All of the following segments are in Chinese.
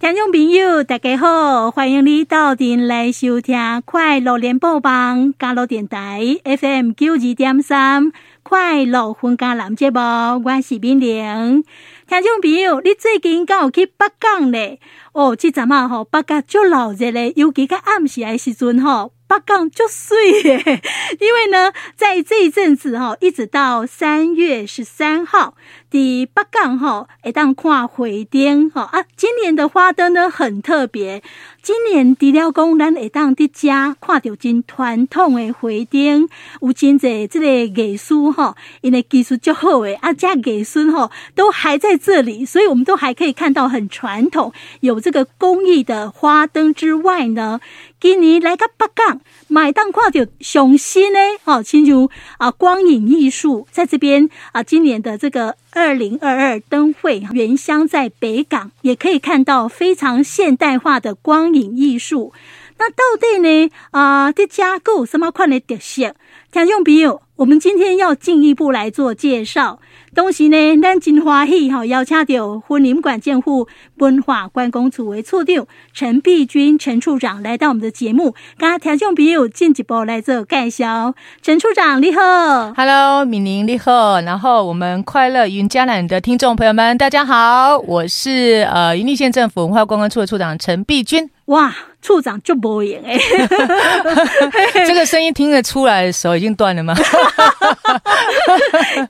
听众朋友，大家好，欢迎你到店来收听快乐联播网加乐电台 FM 九二点三快乐分家男节目，我是敏玲。听众朋友，你最近敢有去北港呢？哦，这阵啊，吼，北港足闹热咧，尤其在暗时的时阵，吼。北港就水耶，因为呢，在这一阵子哈，一直到三月十三号，的北港吼，会当看花灯吼啊，今年的花灯呢很特别。今年除了讲咱会当伫遮看到真传统的花灯，有真侪这个艺术吼，因为技术就好诶，啊，遮艺术吼都还在这里，所以我们都还可以看到很传统有这个工艺的花灯之外呢。今年来到北港，买当看到上新呢，哦，亲像啊光影艺术在这边啊，今年的这个二零二二灯会原乡在北港，也可以看到非常现代化的光影艺术。那到底呢啊，这家购什么款的特色？听众朋友，我们今天要进一步来做介绍。东西呢，咱真欢喜哈，邀请到云林县政府文化观光处的处长陈碧君陈处长来到我们的节目，跟听众朋友进一步来做介绍。陈处长你好，Hello，敏玲你好，然后我们快乐云嘉南的听众朋友们，大家好，我是呃云林县政府文化观光处的处长陈碧君。哇，处长就无言哎，这个声音听得出来，手已经断了吗？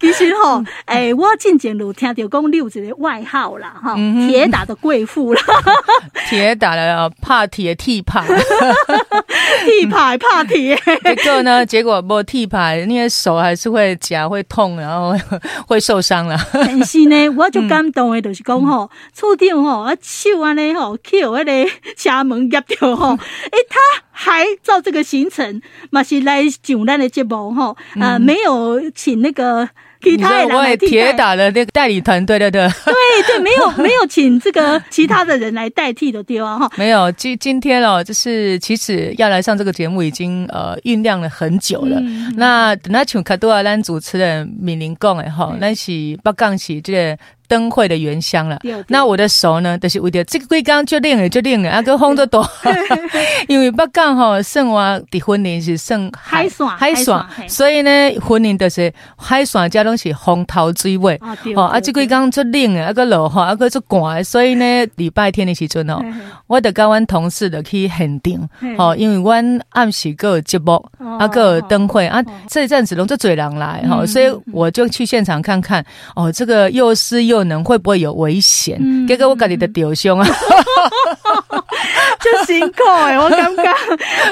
其实吼，哎，我进前有听到讲你有一个外号啦，哈，铁打的贵妇啦，铁打的怕铁剃牌，剃牌怕铁。结果呢？结果不剃牌，那个手还是会夹会痛，然后会受伤了。但是呢，我就感动的，就是讲吼，处长吼，啊手安尼吼，去有那个车门夹掉吼，哎，他还照这个行程，嘛是来上咱的节目吼，呃，没有请那个。其他人来铁打的那个代理团队对，对对对，没有没有请这个其他的人来代替的地方？哈，没有今今天哦，就是其实要来上这个节目已经呃酝酿了很久了。嗯、那那请卡多尔兰主持人敏玲讲的哈，那是北港是这个。灯会的原乡了，那我的手呢，都、就是为了这个龟缸就练了就练了，啊，个风都多，因为北港吼，生活的婚礼是生海爽海爽，所以呢，婚礼都是海爽加拢是风头水尾，哦，啊，这龟缸就冷了，啊个落哈，啊个就寒，所以呢，礼拜天的时阵哦，我得跟阮同事的去现场，哦，因为阮暗时个有节目，啊个有灯会啊，这阵子拢做侪人来，哈，所以我就去现场看看，哦，这个又湿又。可能会不会有危险？结果我家里的丢胸啊，就辛苦哎！我刚刚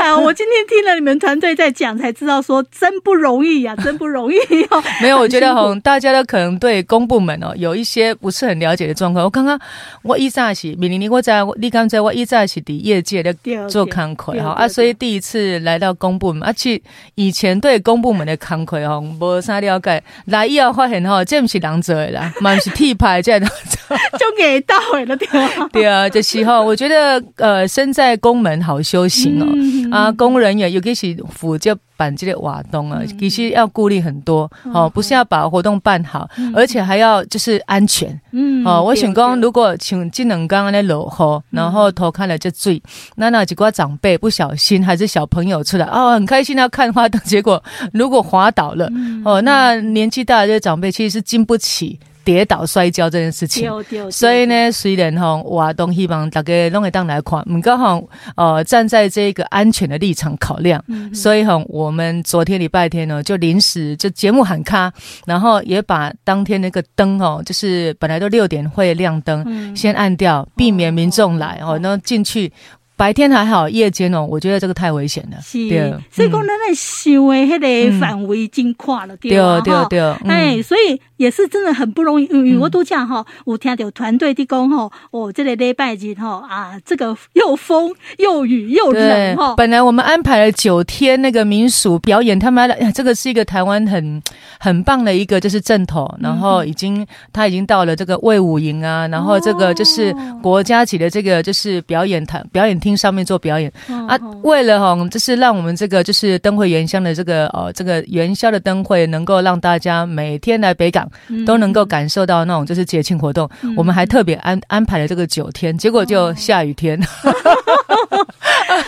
啊，我今天听了你们团队在讲，才知道说真不容易呀，真不容易哦。没有，我觉得哈，大家都可能对公部门哦有一些不是很了解的状况。我刚刚我一早起，敏玲，我在你刚才我一早起的业界的做康亏哈啊，所以第一次来到公部门，而且以前对公部门的康亏哈没啥了解，来以后发现哈，这不是人做的啦，蛮是替。牌在那，就给到了对吧？对啊，这时候我觉得，呃，身在宫门好修行哦。嗯、啊，工人也尤其是负责办这个瓦东啊，其实要顾虑很多哦，不是要把活动办好，嗯、而且还要就是安全。嗯，哦，我想讲，如果请这两刚刚的落雨，然后头看了就醉，那那几个长辈不小心还是小朋友出来哦，很开心要看花灯，结果如果滑倒了，哦，那年纪大的这些长辈其实是经不起。跌倒摔跤这件事情，所以呢，虽然哈，我都希望大家拢会当来看，唔刚好呃，站在这个安全的立场考量，嗯、所以哈，我们昨天礼拜天呢，就临时就节目喊卡，然后也把当天那个灯哦，就是本来都六点会亮灯，嗯、先按掉，避免民众来哦，然后进去。白天还好，夜间哦，我觉得这个太危险了。是，所以讲咱的想的迄个范围真宽了，对对对对。哎，所以也是真的很不容易。因为我都讲哈，我听到团队的讲哈，哦，这个礼拜日哈啊，这个又风又雨又冷哈。本来我们安排了九天那个民俗表演，他们来，这个是一个台湾很很棒的一个就是阵头，然后已经他已经到了这个魏武营啊，然后这个就是国家级的这个就是表演台表演。厅上面做表演啊。为了哈，就是让我们这个就是灯会元宵的这个呃，这个元宵的灯会能够让大家每天来北港都能够感受到那种就是节庆活动，我们还特别安安排了这个九天，结果就下雨天。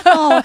哦，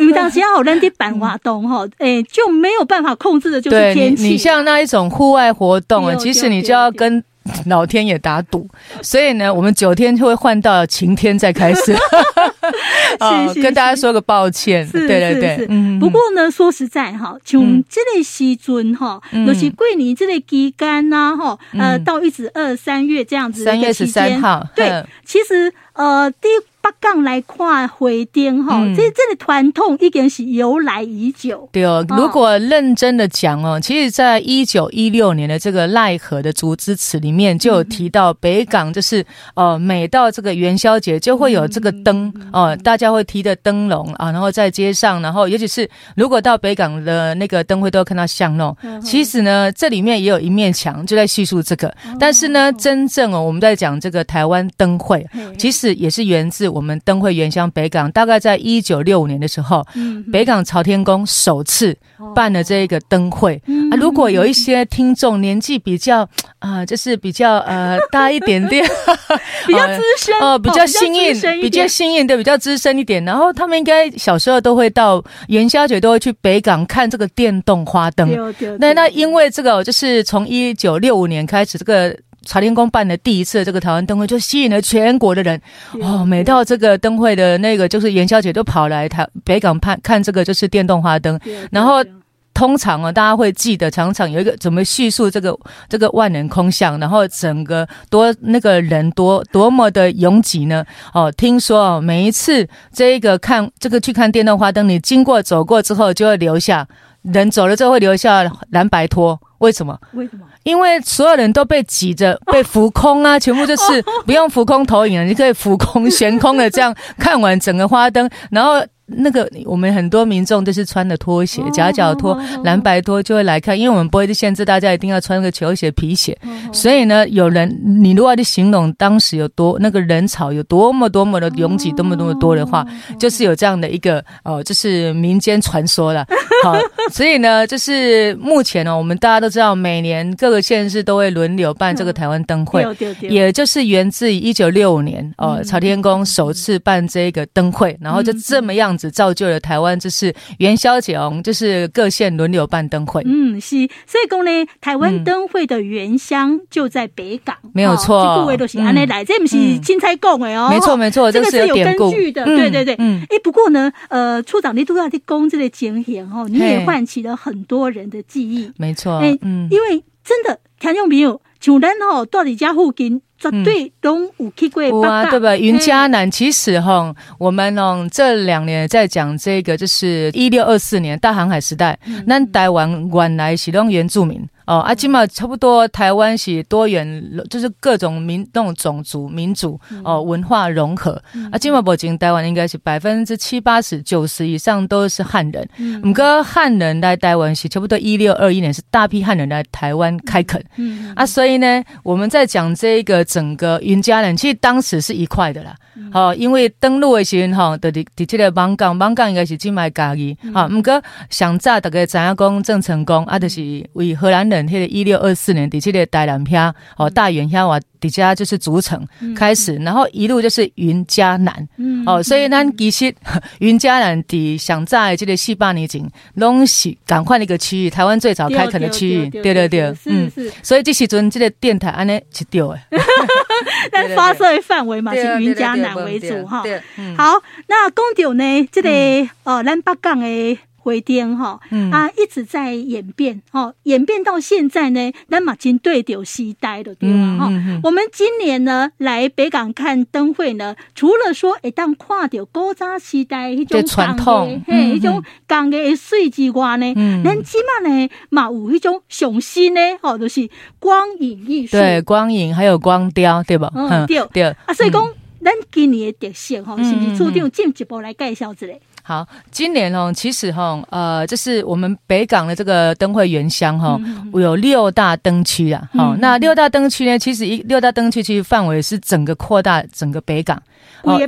因为当时好人的办活动哈，哎，就没有办法控制的，就是天气。你像那一种户外活动啊，其实你就要跟 老天也打赌，所以呢，我们九天就会换到晴天再开始。哦，跟大家说个抱歉，对对对。不过呢，说实在哈，从这类西尊哈，尤其桂林这类期间呐哈，呃，到一直二三月这样子，三月十三号，对，其实呃第。北港来看花灯哈，这这个传统已经是由来已久。对哦，如果认真的讲哦，其实在一九一六年的这个奈何的竹枝词里面就有提到，北港就是呃，每到这个元宵节就会有这个灯哦，大家会提着灯笼啊，然后在街上，然后尤其是如果到北港的那个灯会，都会看到巷弄。其实呢，这里面也有一面墙就在叙述这个，但是呢，真正哦，我们在讲这个台湾灯会，其实也是源自。我们灯会原乡北港，大概在一九六五年的时候，嗯、北港朝天宫首次办了这个灯会、嗯、啊。如果有一些听众年纪比较 啊、呃，就是比较呃大一点点，比较资深哦、呃，比较新颖，比较新颖的，比较资深一点。然后他们应该小时候都会到元宵节都会去北港看这个电动花灯。那那因为这个就是从一九六五年开始这个。朝天宫办的第一次这个台湾灯会，就吸引了全国的人哦。每到这个灯会的那个就是元宵节，都跑来台北港看看这个就是电动花灯。然后通常啊，大家会记得常常有一个怎么叙述这个这个万人空巷，然后整个多那个人多多么的拥挤呢？哦，听说哦，每一次这一个看这个去看电动花灯，你经过走过之后，就会留下人走了之后会留下蓝白拖。为什么？为什么？因为所有人都被挤着，被浮空啊！全部就是 不用浮空投影了，你可以浮空悬空的这样看完整个花灯，然后。那个我们很多民众都是穿的拖鞋，夹脚拖、蓝白拖就会来看，因为我们不会限制大家一定要穿个球鞋、皮鞋，所以呢，有人你如果要形容当时有多那个人潮有多么多么的拥挤，多么多么多的话，就是有这样的一个哦，就是民间传说了。好，所以呢，就是目前呢，我们大家都知道，每年各个县市都会轮流办这个台湾灯会，也就是源自于一九六五年哦，朝天宫首次办这个灯会，然后就这么样。子造就了台湾，就是元宵节哦，就是各县轮流办灯会。嗯，是，所以讲呢，台湾灯会的原乡就在北港，没有错。这部位都是安内来，这不是凊彩讲的哦。没错没错，这个是有根据的。对对对，嗯。哎，不过呢，呃，处长你都要去讲这个经验哦，你也唤起了很多人的记忆。没错，哎，嗯，因为真的听众朋友，像咱哦，到你家附近。绝对都有去过北港，对吧？云嘉南其实哈，我们哦这两年在讲这个，就是一六二四年大航海时代，那台湾原来是用原住民。哦，啊，起码差不多，台湾是多元，就是各种民那种种族民族哦，文化融合。啊，起码目前台湾应该是百分之七八十、九十以上都是汉人。嗯，不过汉人来台湾是差不多一六二一年是大批汉人来台湾开垦。嗯，啊，所以呢，我们在讲这个整个云家人，其实当时是一块的啦。好、哦，因为登陆的时候，哈，的的的这个艋舺，艋舺应该是金麦家己。好，不过上早大概知影讲郑成功，啊，就是为荷兰人，迄个一六二四年，的这个台南片，哦，大员遐话。底下就是筑城开始，然后一路就是云嘉南，哦，所以咱其实 云嘉南的想在这个四八年前，拢是赶快的一个区域，台湾最早开垦的区域，对对对，嗯，所以这时阵这个电台安尼 是对的，但发射的范围嘛是云嘉南为主哈。好，那讲到呢，这个呃，咱北港的。回电哈，啊，一直在演变，哦，演变到现在呢，那马金对丢西呆的对吧？哈，我们今年呢来北港看灯会呢，除了说一旦跨到古早时代一种传统，嘿，一种港的水之外呢，咱起码呢，嘛有一种上新呢，哦，就是光影艺术，对，光影还有光雕，对吧？嗯，对。对。啊，所以讲咱今年的特色哈，是不是处长进一步来介绍之类？好，今年哦，其实哈，呃，这是我们北港的这个灯会原乡哈，我有六大灯区啊。好，那六大灯区呢，其实一六大灯区其实范围是整个扩大整个北港。哦。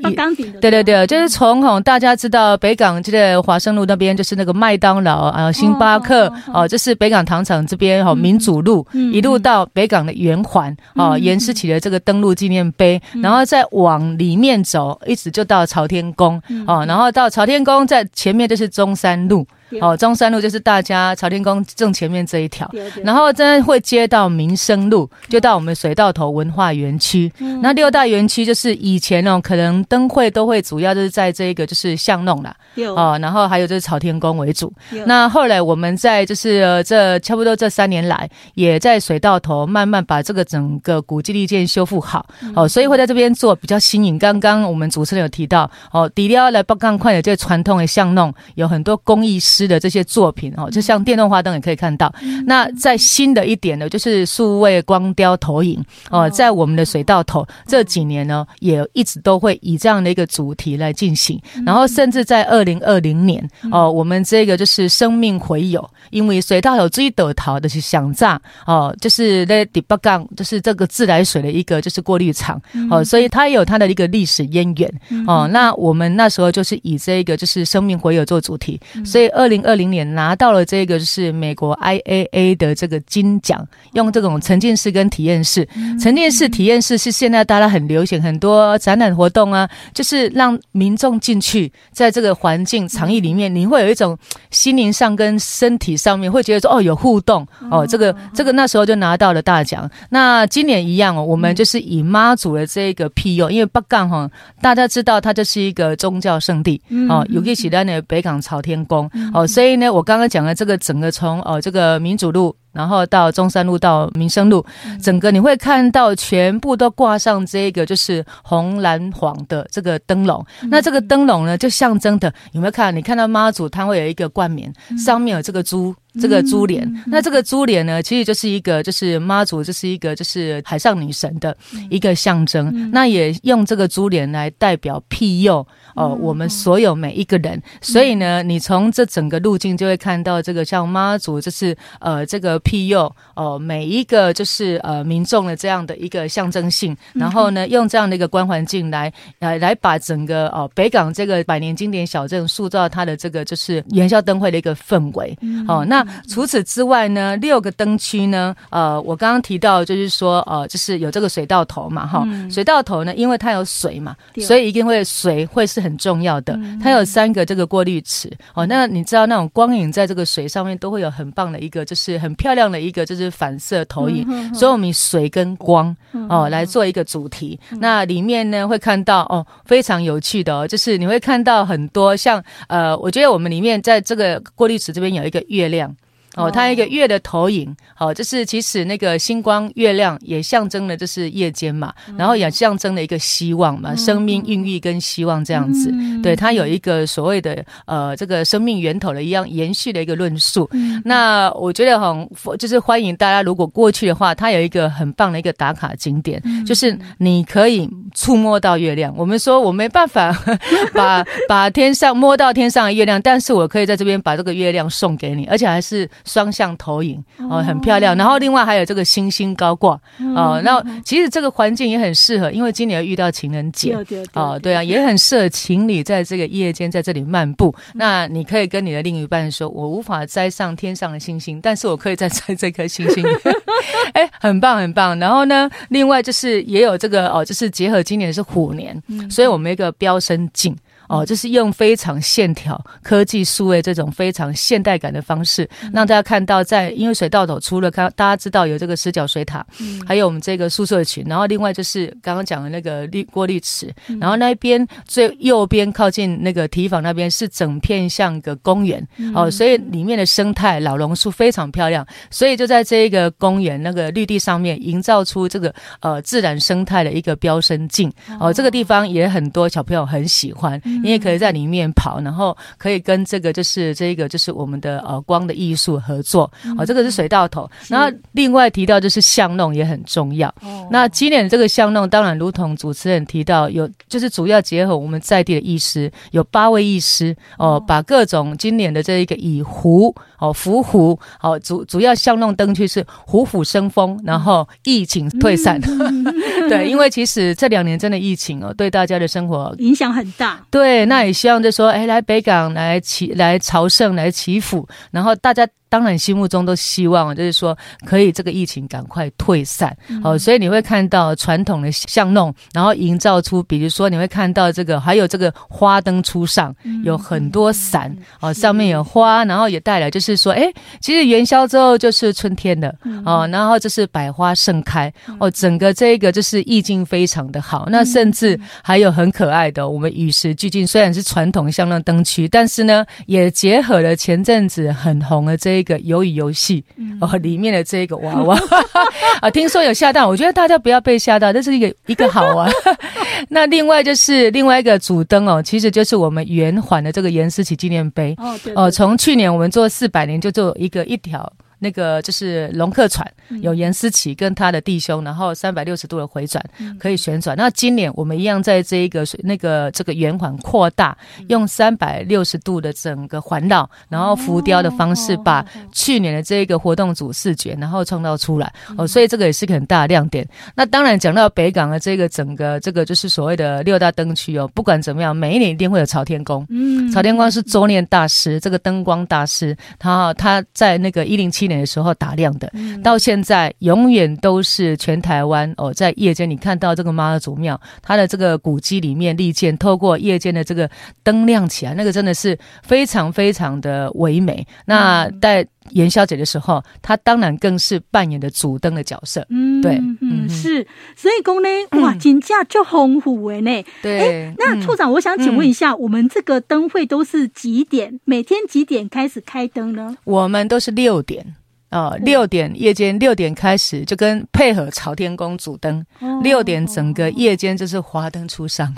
对对对，就是从吼大家知道北港这个华盛路那边，就是那个麦当劳啊、星巴克哦，这是北港糖厂这边哦民主路一路到北港的圆环哦，严思齐的这个登陆纪念碑，然后再往里面走，一直就到朝天宫哦，然后到朝天公在前面就是中山路。哦，中山路就是大家朝天宫正前面这一条，然后真的会接到民生路，就到我们水道头文化园区。那六大园区就是以前哦，可能灯会都会主要就是在这一个就是巷弄啦，哦，然后还有就是朝天宫为主。那后来我们在就是这差不多这三年来，也在水道头慢慢把这个整个古迹绿建修复好。哦，所以会在这边做比较新颖。刚刚我们主持人有提到，哦，底料来北港快的这个传统的巷弄，有很多工艺师的这些作品哦，就像电动花灯也可以看到。那在新的一点呢，就是数位光雕投影哦，在我们的水稻头这几年呢，也一直都会以这样的一个主题来进行。然后甚至在二零二零年哦，我们这个就是生命回游，因为水道头最得逃的是想炸哦，就是在第八港，就是这个自来水的一个就是过滤厂哦，所以它也有它的一个历史渊源。哦。那我们那时候就是以这个就是生命回游做主题，所以二零二零年拿到了这个是美国 IAA 的这个金奖，用这种沉浸式跟体验式，沉浸式体验式是现在大家很流行，很多展览活动啊，就是让民众进去，在这个环境场域里面，你会有一种心灵上跟身体上面会觉得说哦有互动哦，这个这个那时候就拿到了大奖。那今年一样哦，我们就是以妈祖的这个庇佑，因为北港哈大家知道它就是一个宗教圣地哦，尤其是在那北港朝天宫哦，所以。呢，我刚刚讲的这个整个从哦这个民主路，然后到中山路到民生路，整个你会看到全部都挂上这个就是红蓝黄的这个灯笼。那这个灯笼呢，就象征的有没有看？你看到妈祖，它会有一个冠冕，上面有这个珠。这个珠帘，那这个珠帘呢，其实就是一个，就是妈祖，就是一个，就是海上女神的一个象征。那也用这个珠帘来代表庇佑哦，我们所有每一个人。所以呢，你从这整个路径就会看到这个像妈祖，就是呃这个庇佑哦每一个就是呃民众的这样的一个象征性。然后呢，用这样的一个观环境来来来把整个哦北港这个百年经典小镇塑造它的这个就是元宵灯会的一个氛围哦。那除此之外呢，六个灯区呢，呃，我刚刚提到就是说，呃，就是有这个水道头嘛，哈、嗯，水道头呢，因为它有水嘛，所以一定会水会是很重要的。嗯、它有三个这个过滤池，哦，那你知道那种光影在这个水上面都会有很棒的一个，就是很漂亮的一个就是反射投影，嗯、所以我们以水跟光哦来做一个主题。嗯、那里面呢会看到哦非常有趣的哦，就是你会看到很多像呃，我觉得我们里面在这个过滤池这边有一个月亮。哦，它一个月的投影，好、哦，就是其实那个星光月亮也象征了就是夜间嘛，然后也象征了一个希望嘛，生命孕育跟希望这样子。对，它有一个所谓的呃这个生命源头的一样延续的一个论述。那我觉得很就是欢迎大家如果过去的话，它有一个很棒的一个打卡景点，就是你可以触摸到月亮。我们说我没办法 把把天上摸到天上的月亮，但是我可以在这边把这个月亮送给你，而且还是。双向投影哦，很漂亮。然后另外还有这个星星高挂哦，那其实这个环境也很适合，因为今年遇到情人节哦，对啊，也很适合情侣在这个夜间在这里漫步。那你可以跟你的另一半说：“我无法摘上天上的星星，但是我可以再摘这颗星星。” 哎，很棒很棒。然后呢，另外就是也有这个哦，就是结合今年是虎年，所以我们一个飙升镜。哦，就是用非常线条、科技、数位这种非常现代感的方式，让大家看到在，因为水道头除了看，大家知道有这个十角水塔，还有我们这个宿舍群，然后另外就是刚刚讲的那个滤过滤池，然后那边最右边靠近那个堤防那边是整片像个公园哦，所以里面的生态老榕树非常漂亮，所以就在这一个公园那个绿地上面营造出这个呃自然生态的一个飙升镜哦，这个地方也很多小朋友很喜欢。你也可以在里面跑，然后可以跟这个就是这个就是我们的呃光的艺术合作。哦，这个是水道头。然后另外提到就是巷弄也很重要哦。那今年这个巷弄当然如同主持人提到，有就是主要结合我们在地的艺师，有八位艺师哦，把各种今年的这一个以湖哦福湖哦主主要巷弄灯区是虎虎生风，然后疫情退散。对，因为其实这两年真的疫情哦，对大家的生活影响很大。对，对那也希望就说，哎，来北港来祈来朝圣来祈福，然后大家。当然，心目中都希望就是说，可以这个疫情赶快退散。哦，所以你会看到传统的巷弄，然后营造出，比如说你会看到这个，还有这个花灯初上，有很多伞哦，上面有花，然后也带来就是说，哎，其实元宵之后就是春天了哦，然后就是百花盛开哦，整个这个就是意境非常的好。那甚至还有很可爱的，我们与时俱进，虽然是传统巷弄灯区，但是呢，也结合了前阵子很红的这。一个鱿鱼游戏哦，里面的这一个娃娃 啊，听说有吓到，我觉得大家不要被吓到，这是一个一个好玩。那另外就是另外一个主灯哦，其实就是我们圆环的这个颜思琪纪念碑哦，哦，从去年我们做四百年就做一个一条。那个就是龙客船，有严思琪跟他的弟兄，然后三百六十度的回转可以旋转。那今年我们一样在这一个那个这个圆环扩大，用三百六十度的整个环绕，然后浮雕的方式把去年的这一个活动组视觉，然后创造出来。哦，所以这个也是个很大的亮点。那当然讲到北港的这个整个这个就是所谓的六大灯区哦，不管怎么样，每一年一定会有朝天宫。嗯，朝天宫是周念大师，这个灯光大师，他他在那个一零七。年的时候打亮的，到现在永远都是全台湾哦，在夜间你看到这个妈祖庙，它的这个古迹里面立剑，透过夜间的这个灯亮起来，那个真的是非常非常的唯美。那在元宵节的时候，它当然更是扮演的主灯的角色。嗯，对，嗯是，所以讲呢，哇，金价就丰富诶呢。对、欸，那处长，我想请问一下，嗯、我们这个灯会都是几点？每天几点开始开灯呢？我们都是六点。哦，六点夜间六点开始，就跟配合朝天宫主灯，六点整个夜间就是华灯初上。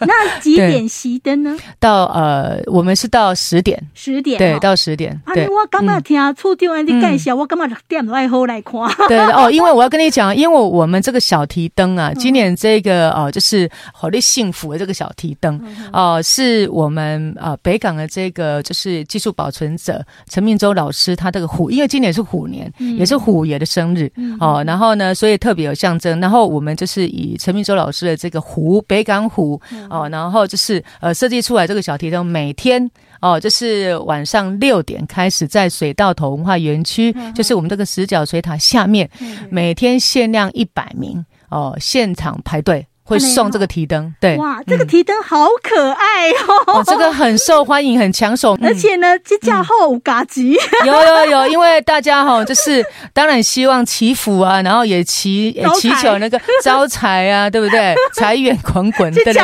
那几点熄灯呢？到呃，我们是到十点，十点对，到十点。对，我刚刚听处长你介绍，我刚刚六点来后来看。对哦，因为我要跟你讲，因为我们这个小提灯啊，今年这个哦，就是好的幸福的这个小提灯哦，是我们呃北港的这个就是技术保存者陈明洲老师他这个虎，因为今年是。虎年也是虎爷的生日、嗯、哦，然后呢，所以特别有象征。然后我们就是以陈明洲老师的这个湖北港湖哦，然后就是呃设计出来这个小提灯，每天哦就是晚上六点开始在水稻头文化园区，嗯、就是我们这个十角水塔下面，嗯、每天限量一百名哦，现场排队。会送这个提灯，对，哇，这个提灯好可爱哦，哦，这个很受欢迎，很抢手，而且呢，这架后嘎吉，有有有，因为大家哈，就是当然希望祈福啊，然后也祈也祈求那个招财啊，对不对？财源滚滚，对对对，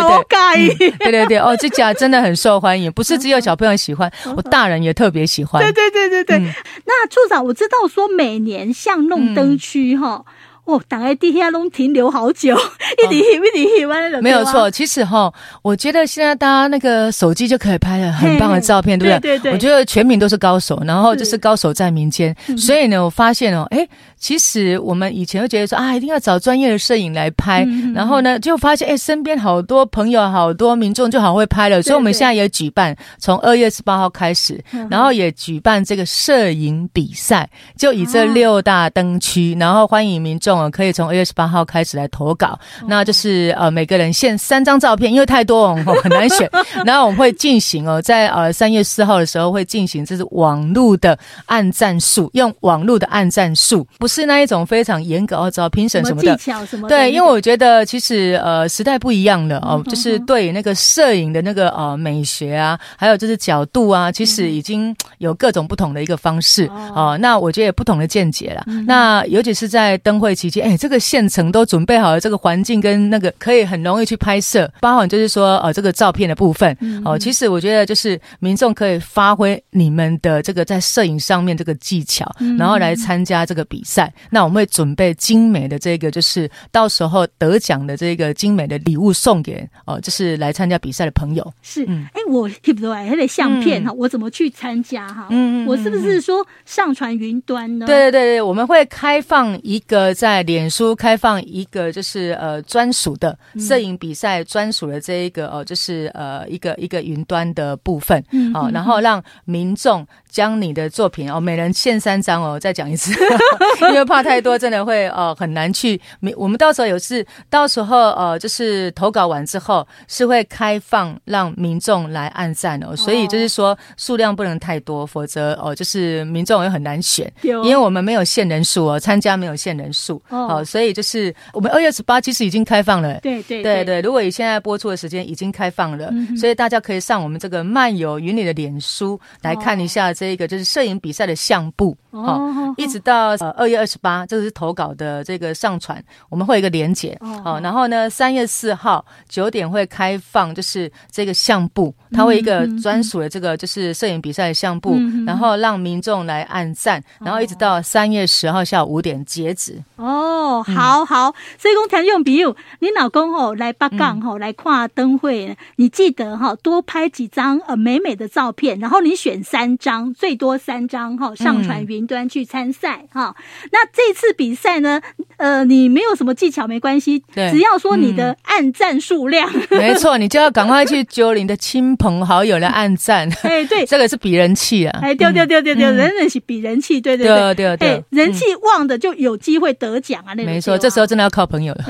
对对对，哦，这架真的很受欢迎，不是只有小朋友喜欢，我大人也特别喜欢，对对对对对。那处长，我知道说每年巷弄灯区哈。哦，大家地下拢停留好久，一直翕一直翕，完了没有错。其实哈，我觉得现在大家那个手机就可以拍了很棒的照片，对不对？对对对。我觉得全民都是高手，然后就是高手在民间。所以呢，我发现哦，哎，其实我们以前会觉得说啊，一定要找专业的摄影来拍，然后呢，就发现哎，身边好多朋友、好多民众就好会拍了。所以我们现在也举办，从二月十八号开始，然后也举办这个摄影比赛，就以这六大灯区，然后欢迎民众。可以从二月十八号开始来投稿，那就是呃每个人限三张照片，因为太多哦 很难选。然后我们会进行哦，在呃三月四号的时候会进行，这是网络的按赞数，用网络的按赞数，不是那一种非常严格哦，找评审什么的技巧什么。对，因为我觉得其实呃时代不一样了哦，就是对那个摄影的那个呃美学啊，还有就是角度啊，其实已经有各种不同的一个方式哦。那我觉得有不同的见解了。那尤其是在灯会期。期间，哎，这个现成都准备好了，这个环境跟那个可以很容易去拍摄，包含就是说，呃，这个照片的部分，哦、呃，其实我觉得就是民众可以发挥你们的这个在摄影上面这个技巧，然后来参加这个比赛。那我们会准备精美的这个，就是到时候得奖的这个精美的礼物送给哦、呃，就是来参加比赛的朋友。是，哎、嗯，我记不对，还得相片哈，我怎么去参加哈？嗯，我是不是说上传云端呢？对对对对，我们会开放一个在脸书开放一个就是呃专属的摄影比赛专属的这一个哦、呃，就是呃一个一个云端的部分，嗯，好，然后让民众。将你的作品哦，每人献三张哦，再讲一次，因为怕太多，真的会呃很难去。我们到时候有事，到时候呃就是投稿完之后是会开放让民众来按赞哦，所以就是说数量不能太多，否则哦就是民众也很难选，因为我们没有限人数哦，参加没有限人数哦，所以就是我们二月十八其实已经开放了，对对对。对，如果以现在播出的时间已经开放了，所以大家可以上我们这个漫游云里的脸书来看一下。这一个就是摄影比赛的相簿，好、哦，一直到呃二月二十八，这个是投稿的这个上传，我们会有一个连结，好、哦，然后呢三月四号九点会开放，就是这个相簿，它会一个专属的这个就是摄影比赛的相簿，嗯、然后让民众来按赞，然后一直到三月十号下午五点截止。哦，好好，所以讲听众朋友，你老公吼来北港吼来看灯会，你记得哈多拍几张呃美美的照片，然后你选三张。最多三张哈，上传云端去参赛哈。那这次比赛呢，呃，你没有什么技巧没关系，只要说你的按赞数量，没错，你就要赶快去揪你的亲朋好友来按赞。哎，对，这个是比人气啊。哎，对对对对对，人人是比人气，对对对对对，人气旺的就有机会得奖啊。那没错，这时候真的要靠朋友了。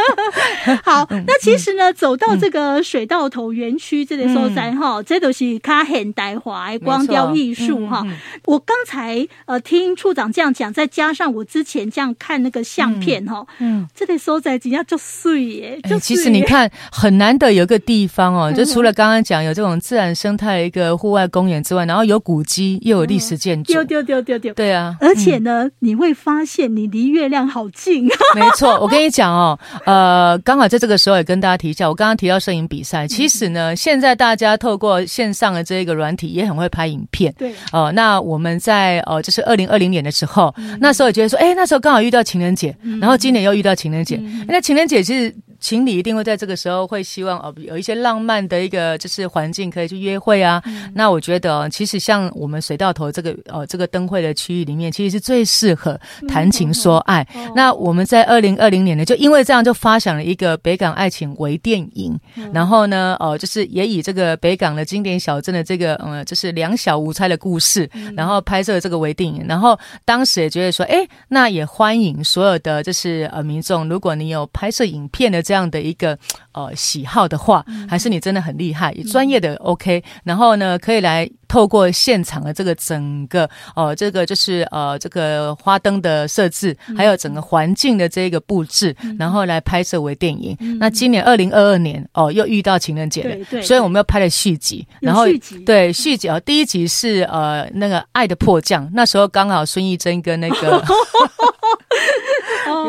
好，那其实呢，走到这个水道头园区这里所在哈，这都是卡现代华光雕艺。艺术哈，我刚才呃听处长这样讲，再加上我之前这样看那个相片哈，嗯，这里收在底下就碎耶，就其实你看很难得有个地方哦，就除了刚刚讲有这种自然生态的一个户外公园之外，然后有古迹又有历史建筑，丢丢丢丢丢，对啊，而且呢，你会发现你离月亮好近，没错，我跟你讲哦，呃，刚好在这个时候也跟大家提一下，我刚刚提到摄影比赛，其实呢，现在大家透过线上的这个软体也很会拍影片。对。哦，那我们在呃，就是二零二零年的时候，嗯、那时候也觉得说，哎，那时候刚好遇到情人节，嗯、然后今年又遇到情人节，嗯、那情人节其实。情侣一定会在这个时候会希望哦，有一些浪漫的一个就是环境可以去约会啊。嗯、那我觉得其实像我们水道头这个哦这个灯会的区域里面，其实是最适合谈情说爱。嗯哦、那我们在二零二零年呢，就因为这样就发想了一个北港爱情微电影。嗯、然后呢，哦，就是也以这个北港的经典小镇的这个嗯，就是两小无猜的故事，嗯、然后拍摄了这个微电影。然后当时也觉得说，哎，那也欢迎所有的就是呃民众，如果你有拍摄影片的。这样的一个呃喜好的话，还是你真的很厉害，专业的 OK，然后呢，可以来透过现场的这个整个哦、呃，这个就是呃这个花灯的设置，还有整个环境的这个布置，然后来拍摄为电影。那今年二零二二年哦、呃，又遇到情人节了，所以我们又拍了续集，然后对续集啊，第一集是呃那个爱的迫降，那时候刚好孙艺珍跟那个。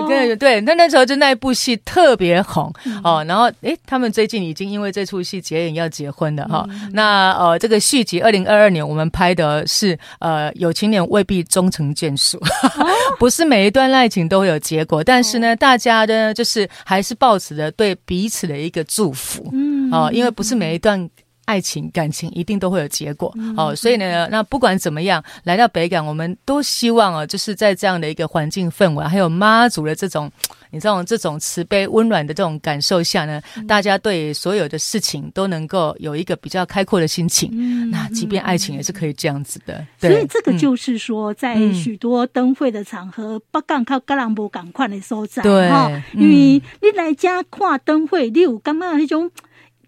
对对，那那时候就那一部戏特别红哦，然后哎，他们最近已经因为这出戏结缘要结婚了哈。那呃，这个续集二零二二年我们拍的是呃，有情人未必终成眷属，不是每一段爱情都会有结果，但是呢，大家呢就是还是抱持着对彼此的一个祝福，嗯，哦，因为不是每一段。爱情感情一定都会有结果，嗯、哦，所以呢，那不管怎么样，来到北港，我们都希望哦，就是在这样的一个环境氛围，还有妈祖的这种，你知道这种慈悲温暖的这种感受下呢，嗯、大家对所有的事情都能够有一个比较开阔的心情。嗯、那即便爱情也是可以这样子的。对，所以这个就是说，在许多灯会的场合，北港靠格朗博港快的所在，对哈，因为你来家看灯会，你有干嘛那种？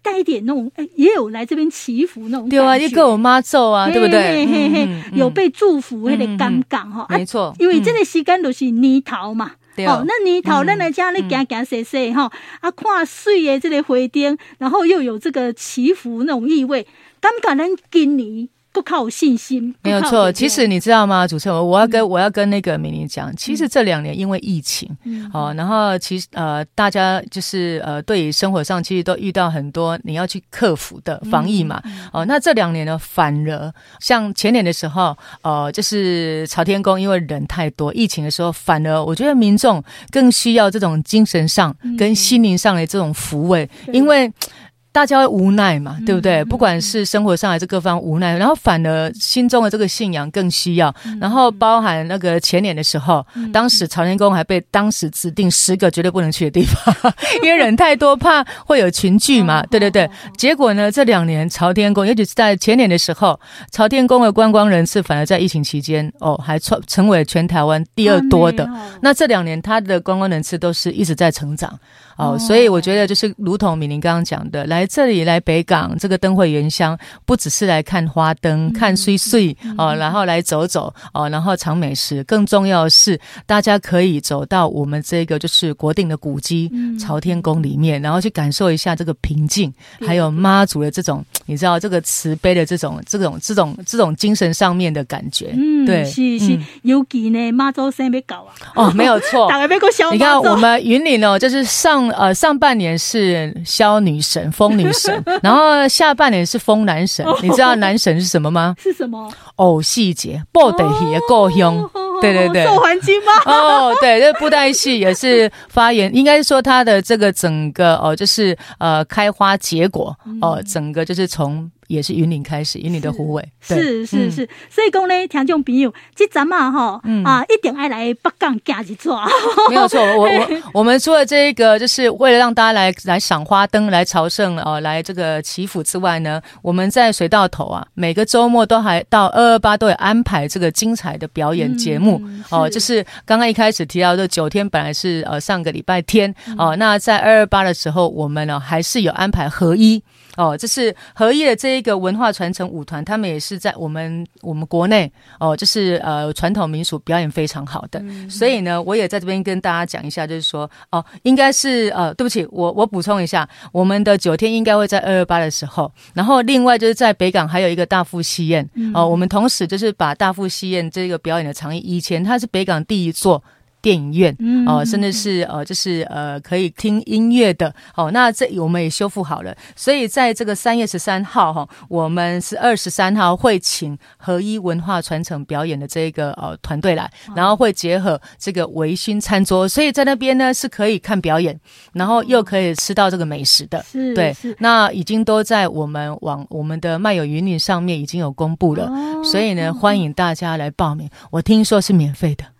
带一点那种，哎，也有来这边祈福那种。对啊，一个我妈咒啊，对不对？嘿嘿，有被祝福，那个尴尬哈。没错，因为这个时间都是泥桃嘛。哦，那年头咱来家里行行踅踅哈，啊，看水的这个花灯，然后又有这个祈福那种意味，感觉咱今年。不靠有信心。没有错，其实你知道吗，主持人，我要跟、嗯、我要跟那个美玲讲，其实这两年因为疫情，嗯，哦，然后其实呃，大家就是呃，对于生活上其实都遇到很多你要去克服的防疫嘛，嗯、哦，那这两年呢，反而像前年的时候，呃，就是朝天宫因为人太多，疫情的时候，反而我觉得民众更需要这种精神上跟心灵上的这种抚慰，嗯、因为。大家会无奈嘛，对不对？不管是生活上还是各方无奈，然后反而心中的这个信仰更需要。然后包含那个前年的时候，当时朝天宫还被当时指定十个绝对不能去的地方，因为人太多，怕会有群聚嘛。对对对。结果呢，这两年朝天宫，尤其是在前年的时候，朝天宫的观光人次反而在疫情期间哦，还创成为全台湾第二多的。那这两年它的观光人次都是一直在成长。哦，所以我觉得就是如同敏玲刚刚讲的，来这里来北港这个灯会原乡，不只是来看花灯、看碎碎哦，然后来走走哦，然后尝美食，更重要的是大家可以走到我们这个就是国定的古迹朝天宫里面，然后去感受一下这个平静，还有妈祖的这种你知道这个慈悲的这种这种这种这种精神上面的感觉。嗯，对，是是，尤其呢？妈祖生要搞啊。哦，没有错，你看我们云岭哦，就是上。呃，上半年是萧女神、风 女神，然后下半年是风男神。你知道男神是什么吗？是什么？偶戏节，布袋戏的故乡。对对对，受环境吗？哦，对，这布袋戏也是发言，应该说它的这个整个哦，就是呃开花结果哦，整个就是从。也是云林开始，云林的虎尾是是是，所以讲呢，听众朋友，这阵嘛哈啊，一定爱来北港走一转。没有错，我我 我们除了这一个，就是为了让大家来来赏花灯、来朝圣哦，来这个祈福之外呢，我们在水道头啊，每个周末都还到二二八都有安排这个精彩的表演节目哦。就是刚刚一开始提到的九天，本来是呃上个礼拜天哦，那在二二八的时候，我们呢还是有安排合一。哦，这是合一的这一个文化传承舞团，他们也是在我们我们国内哦，就是呃传统民俗表演非常好的，嗯、所以呢，我也在这边跟大家讲一下，就是说哦，应该是呃，对不起，我我补充一下，我们的九天应该会在二二八的时候，然后另外就是在北港还有一个大富戏院、嗯、哦，我们同时就是把大富戏院这个表演的场地，以前它是北港第一座。电影院哦、呃，甚至是呃，就是呃，可以听音乐的哦。那这我们也修复好了，所以在这个三月十三号哈，我们是二十三号会请合一文化传承表演的这个呃团队来，然后会结合这个微醺餐桌，所以在那边呢是可以看表演，然后又可以吃到这个美食的。是，对，那已经都在我们网我们的漫游云岭上面已经有公布了，所以呢，欢迎大家来报名。我听说是免费的。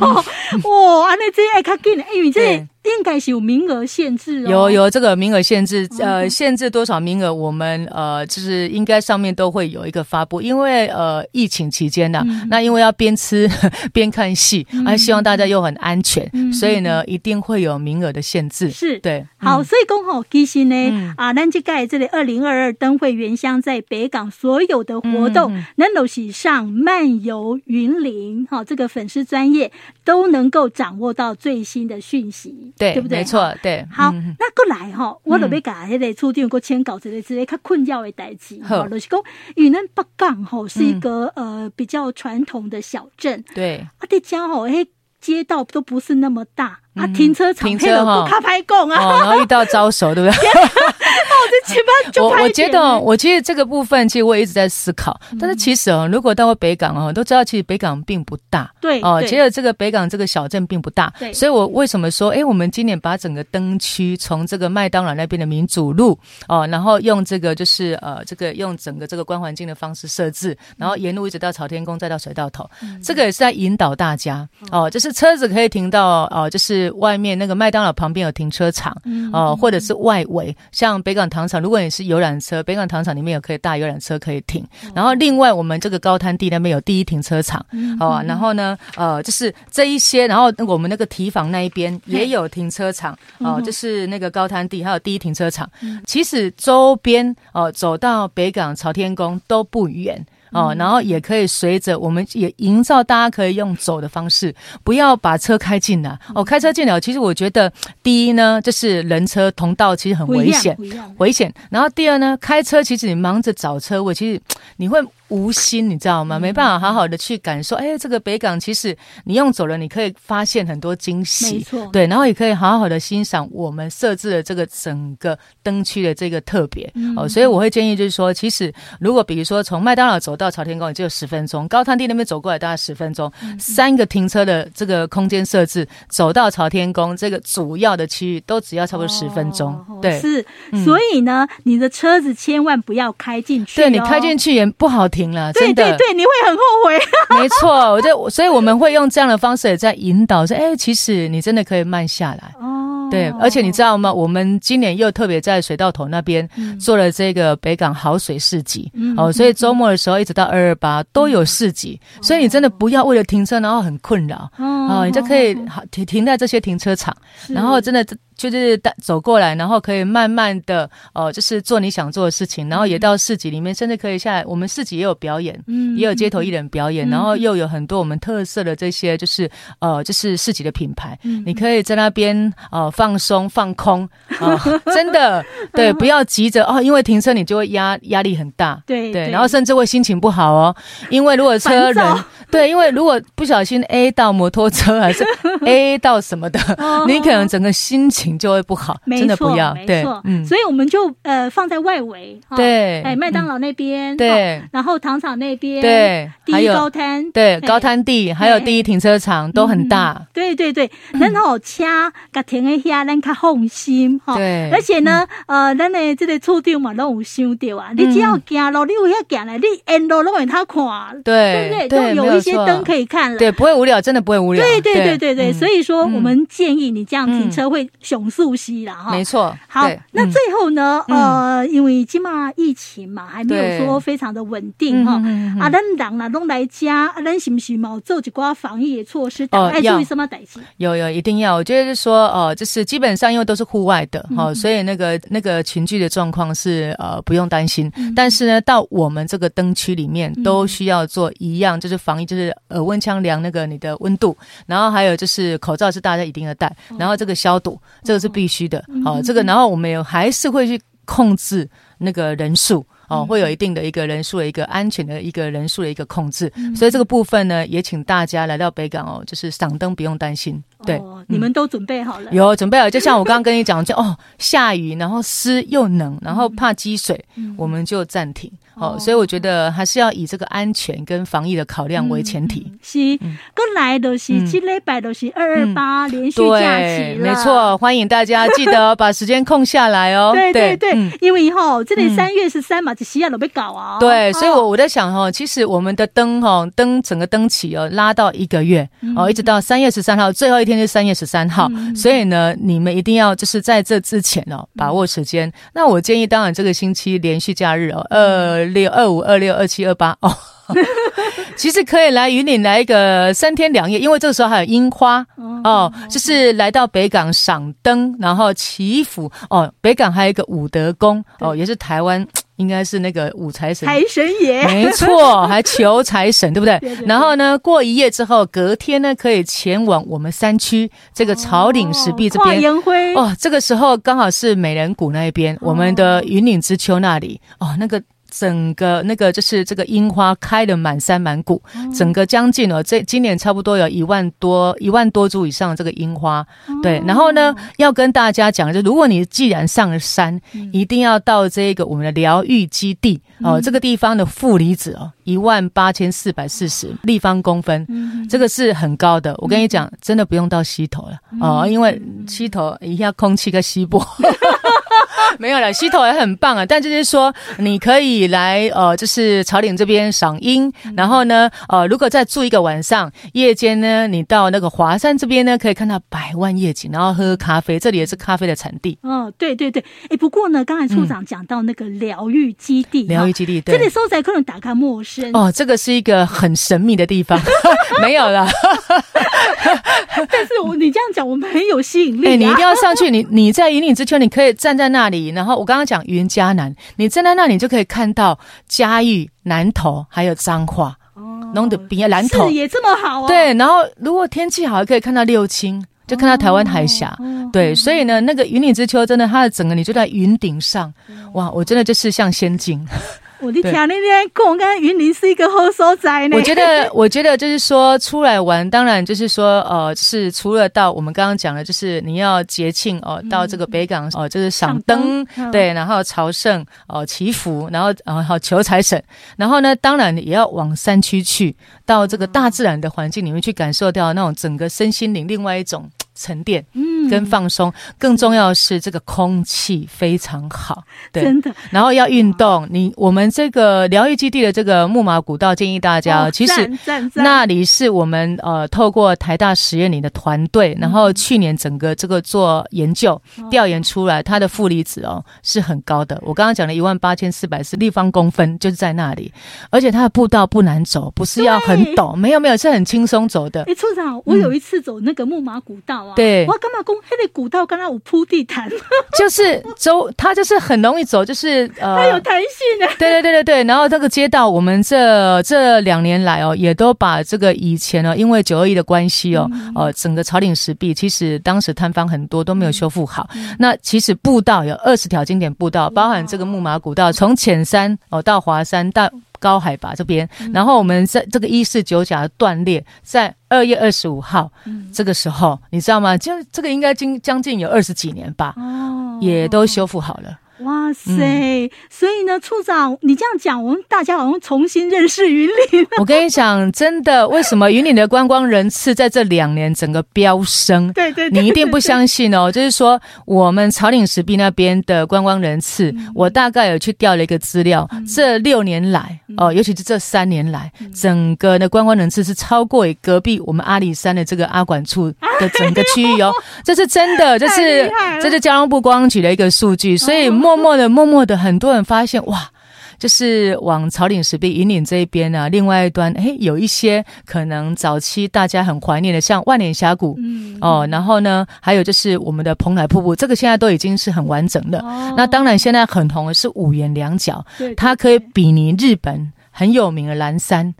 哦，哇，安尼这爱较紧，因为这。应该是有名额限制哦，有有这个名额限制，呃，限制多少名额，我们呃，就是应该上面都会有一个发布，因为呃，疫情期间呢，那因为要边吃 边看戏，还希望大家又很安全，所以呢，一定会有名额的限制。是。对，好，所以讲吼，其实呢，啊，咱这盖这里二零二二灯会原乡在北港所有的活动，能都是上漫游云林哈，这个粉丝专业都能够掌握到最新的讯息。对，对不对？没错，对。好，嗯、那过来哈，我准备甲迄个处长给签稿之类之类，较困扰的代志。吼，就是讲，因为咱北港吼是一个、嗯、呃比较传统的小镇。对，啊，这家吼，嘿，街道都不是那么大。啊，停车场停车哈，卡牌供啊，然后遇到招手，对不对？我我觉得，我其实这个部分，其实我也一直在思考。但是其实哦，如果到了北港哦，都知道其实北港并不大。对哦，其实这个北港这个小镇并不大。对，所以我为什么说，哎，我们今年把整个灯区从这个麦当劳那边的民主路哦，然后用这个就是呃，这个用整个这个观环境的方式设置，然后沿路一直到朝天宫，再到水道头，这个也是在引导大家哦，就是车子可以停到哦，就是。外面那个麦当劳旁边有停车场，哦，或者是外围，像北港糖厂，如果你是游览车，北港糖厂里面有可以大游览车可以停。然后另外我们这个高滩地那边有第一停车场，好，然后呢，呃，就是这一些，然后我们那个提防那一边也有停车场，哦，就是那个高滩地还有第一停车场。其实周边哦，走到北港朝天宫都不远。哦，然后也可以随着，我们也营造大家可以用走的方式，不要把车开进来。哦，开车进来，其实我觉得第一呢，就是人车同道，其实很危险，危险。然后第二呢，开车其实你忙着找车位，其实你会无心，你知道吗？没办法好好的去感受。哎，这个北港其实你用走了，你可以发现很多惊喜。没错，对，然后也可以好好的欣赏我们设置的这个整个灯区的这个特别。嗯、哦，所以我会建议就是说，其实如果比如说从麦当劳走到朝天宫也只有十分钟，高滩地那边走过来大概十分钟，嗯、三个停车的这个空间设置，走到朝天宫这个主要的区域都只要差不多十分钟。哦、对，是，所以呢，嗯、你的车子千万不要开进去、哦。对，你开进去也不好停了，对对对，你会很后悔。没错，我就所以我们会用这样的方式也在引导说，哎，其实你真的可以慢下来。哦，对，而且你知道吗？我们今年又特别在水道头那边做了这个北港好水市集。嗯、哦，所以周末的时候一直到二二八都有市集，嗯、所以你真的不要为了停车然后很困扰。哦，哦，你就可以好停停在这些停车场，然后真的。就是带走过来，然后可以慢慢的哦、呃，就是做你想做的事情，然后也到市集里面，甚至可以下来。我们市集也有表演，嗯，也有街头艺人表演，嗯、然后又有很多我们特色的这些，就是呃，就是市集的品牌，嗯、你可以在那边呃放松放空啊、呃，真的对，不要急着哦，因为停车你就会压压力很大，对对，然后甚至会心情不好哦，因为如果车人 对，因为如果不小心 A 到摩托车还是 A 到什么的，哦、你可能整个心情。就会不好，真的不要，对，嗯，所以我们就呃放在外围，对，哎，麦当劳那边，对，然后糖厂那边，对，第一高滩，对，高滩地，还有第一停车场都很大，对对对，然后车甲停一下，咱较放心哈，对，而且呢，呃，咱的这个处长嘛，都有想到啊，你只要行路，你有遐行来，你沿路拢会他看，对，对不对？都有一些灯可以看了，对，不会无聊，真的不会无聊，对对对对对，所以说我们建议你这样停车会熊速吸了哈，没错。好，那最后呢？呃，因为今嘛疫情嘛还没有说非常的稳定哈。啊，咱人啦拢来家，啊，咱是不是嘛做几寡防疫的措施？大概注意什么代志？有有，一定要。我觉得是说，哦，就是基本上因为都是户外的哈，所以那个那个群聚的状况是呃不用担心。但是呢，到我们这个灯区里面都需要做一样，就是防疫，就是呃温枪量那个你的温度，然后还有就是口罩是大家一定要戴，然后这个消毒，这个是必须的。好，这个然后我们也还是会去控制那个人数。哦，会有一定的一个人数的一个安全的一个人数的一个控制，嗯、所以这个部分呢，也请大家来到北港哦，就是赏灯不用担心。对，哦、你们都准备好了？有准备好，就像 我刚刚跟你讲，就哦，下雨，然后湿又冷，然后怕积水，嗯、我们就暂停。哦，所以我觉得还是要以这个安全跟防疫的考量为前提。是，过来都是这礼拜都是二二八连续假期了。没错，欢迎大家记得把时间空下来哦。对对对，因为哈，这里三月十三嘛，这西亚都被搞啊。对，所以我我在想哈，其实我们的灯哈灯整个灯期哦拉到一个月哦，一直到三月十三号，最后一天是三月十三号。所以呢，你们一定要就是在这之前哦把握时间。那我建议，当然这个星期连续假日哦，呃。六二五二六二七二八哦，其实可以来云岭来一个三天两夜，因为这个时候还有樱花哦，就是来到北港赏灯，然后祈福哦。北港还有一个武德宫哦，也是台湾。应该是那个武财神，财神爷，没错，还求财神，对不对？对对对，然后呢，过一夜之后，隔天呢，可以前往我们山区这个草岭石壁这边。哦，这个时候刚好是美人谷那一边，哦、我们的云岭之丘那里。哦，那个。整个那个就是这个樱花开的满山满谷，整个将近哦，这今年差不多有一万多一万多株以上的这个樱花，对。然后呢，要跟大家讲，就如果你既然上了山，一定要到这个我们的疗愈基地哦，这个地方的负离子哦，一万八千四百四十立方公分，这个是很高的。我跟你讲，真的不用到溪头了哦，因为溪头一下空气跟稀薄。没有了，溪头也很棒啊。但就是说，你可以来呃，就是草岭这边赏樱。然后呢，呃，如果再住一个晚上，夜间呢，你到那个华山这边呢，可以看到百万夜景，然后喝咖啡。这里也是咖啡的产地。哦，对对对。哎，不过呢，刚才处长讲到那个疗愈基地，疗愈基地，对，这里收窄可能打开陌生。哦，这个是一个很神秘的地方。没有了。但是我你这样讲，我们很有吸引力。哎，你一定要上去。你你在引领之丘，你可以站在那里。然后我刚刚讲云嘉南，你站在那里就可以看到嘉义、南投还有彰化，弄得比南投视野这么好啊！对，然后如果天气好，还可以看到六轻，就看到台湾海峡。哦、对，所以呢，那个云顶之丘真的，它的整个你就在云顶上，哇，我真的就是像仙境。我的天，那边讲，跟云林是一个好所在呢。我觉得，我觉得就是说出来玩，当然就是说，呃，是除了到我们刚刚讲的，就是你要节庆哦，到这个北港哦，就是赏灯，对，然后朝圣哦，祈福，然后然后好求财神，然后呢，当然也要往山区去，到这个大自然的环境里面去感受到那种整个身心灵另外一种。沉淀，嗯，跟放松，更重要的是这个空气非常好，对，真的。然后要运动，你我们这个疗愈基地的这个木马古道，建议大家，其实那里是我们呃透过台大实验里的团队，然后去年整个这个做研究调研出来，它的负离子哦是很高的。我刚刚讲了一万八千四百四立方公分，就是在那里，而且它的步道不难走，不是要很陡，没有没有，是很轻松走的。哎，处长，我有一次走那个木马古道。对，我干嘛讲？那个古道刚刚有铺地毯，就是走，它就是很容易走，就是呃，它有弹性的。对对对对对，然后这个街道，我们这这两年来哦，也都把这个以前呢，因为九二一的关系哦，嗯、呃，整个草岭石壁其实当时坍方很多都没有修复好。嗯、那其实步道有二十条经典步道，包含这个木马古道，从浅山哦到华山到。高海拔这边，然后我们在这个一四九甲的断裂，在二月二十五号，嗯、这个时候，你知道吗？就这个应该经将近有二十几年吧，哦、也都修复好了。哇塞！嗯、所以呢，处长，你这样讲，我们大家好像重新认识云林。我跟你讲，真的，为什么云林的观光人次在这两年整个飙升？对对，对，你一定不相信哦。就是说，我们草岭石壁那边的观光人次，嗯、我大概有去调了一个资料，嗯、这六年来哦，尤其是这三年来，嗯、整个的观光人次是超过于隔壁我们阿里山的这个阿管处 的整个区域哦。这是真的，这是这是交通部观光局的一个数据，所以。默默的，默默的，很多人发现哇，就是往草岭石壁引领这一边呢、啊，另外一端，哎，有一些可能早期大家很怀念的，像万年峡谷，嗯，哦，然后呢，还有就是我们的蓬莱瀑布，这个现在都已经是很完整的。哦、那当然，现在很红的是五颜两角，对对对，它可以比拟日本很有名的蓝山。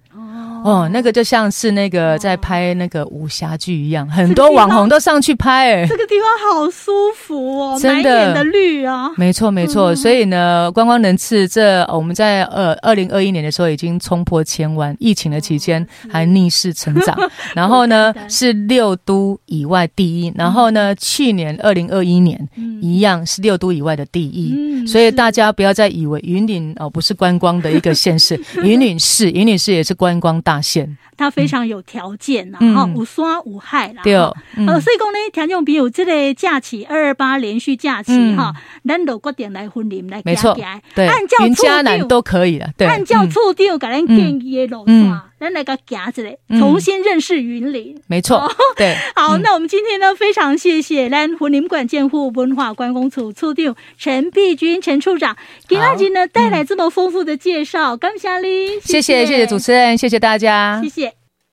哦，那个就像是那个在拍那个武侠剧一样，很多网红都上去拍，哎，这个地方好舒服哦，真的，满眼的绿啊，没错没错。所以呢，观光人次这我们在二二零二一年的时候已经冲破千万，疫情的期间还逆势成长，然后呢是六都以外第一，然后呢去年二零二一年一样是六都以外的第一，所以大家不要再以为云林哦不是观光的一个县市，云岭市云岭市也是观光大。发现。它非常有条件呐，哈，无山无海啦，对，呃，所以讲呢，听众朋友，这个假期二二八连续假期哈，咱都决定来婚礼来没错，对，按照处长都可以了，对，按照处长给咱建议的路线，咱来个夹子嘞，重新认识云林，没错，对，好，那我们今天呢，非常谢谢咱云林馆建户文化观光处处长陈碧君陈处长，给大家呢带来这么丰富的介绍，感谢你，谢谢谢谢主持人，谢谢大家。谢谢。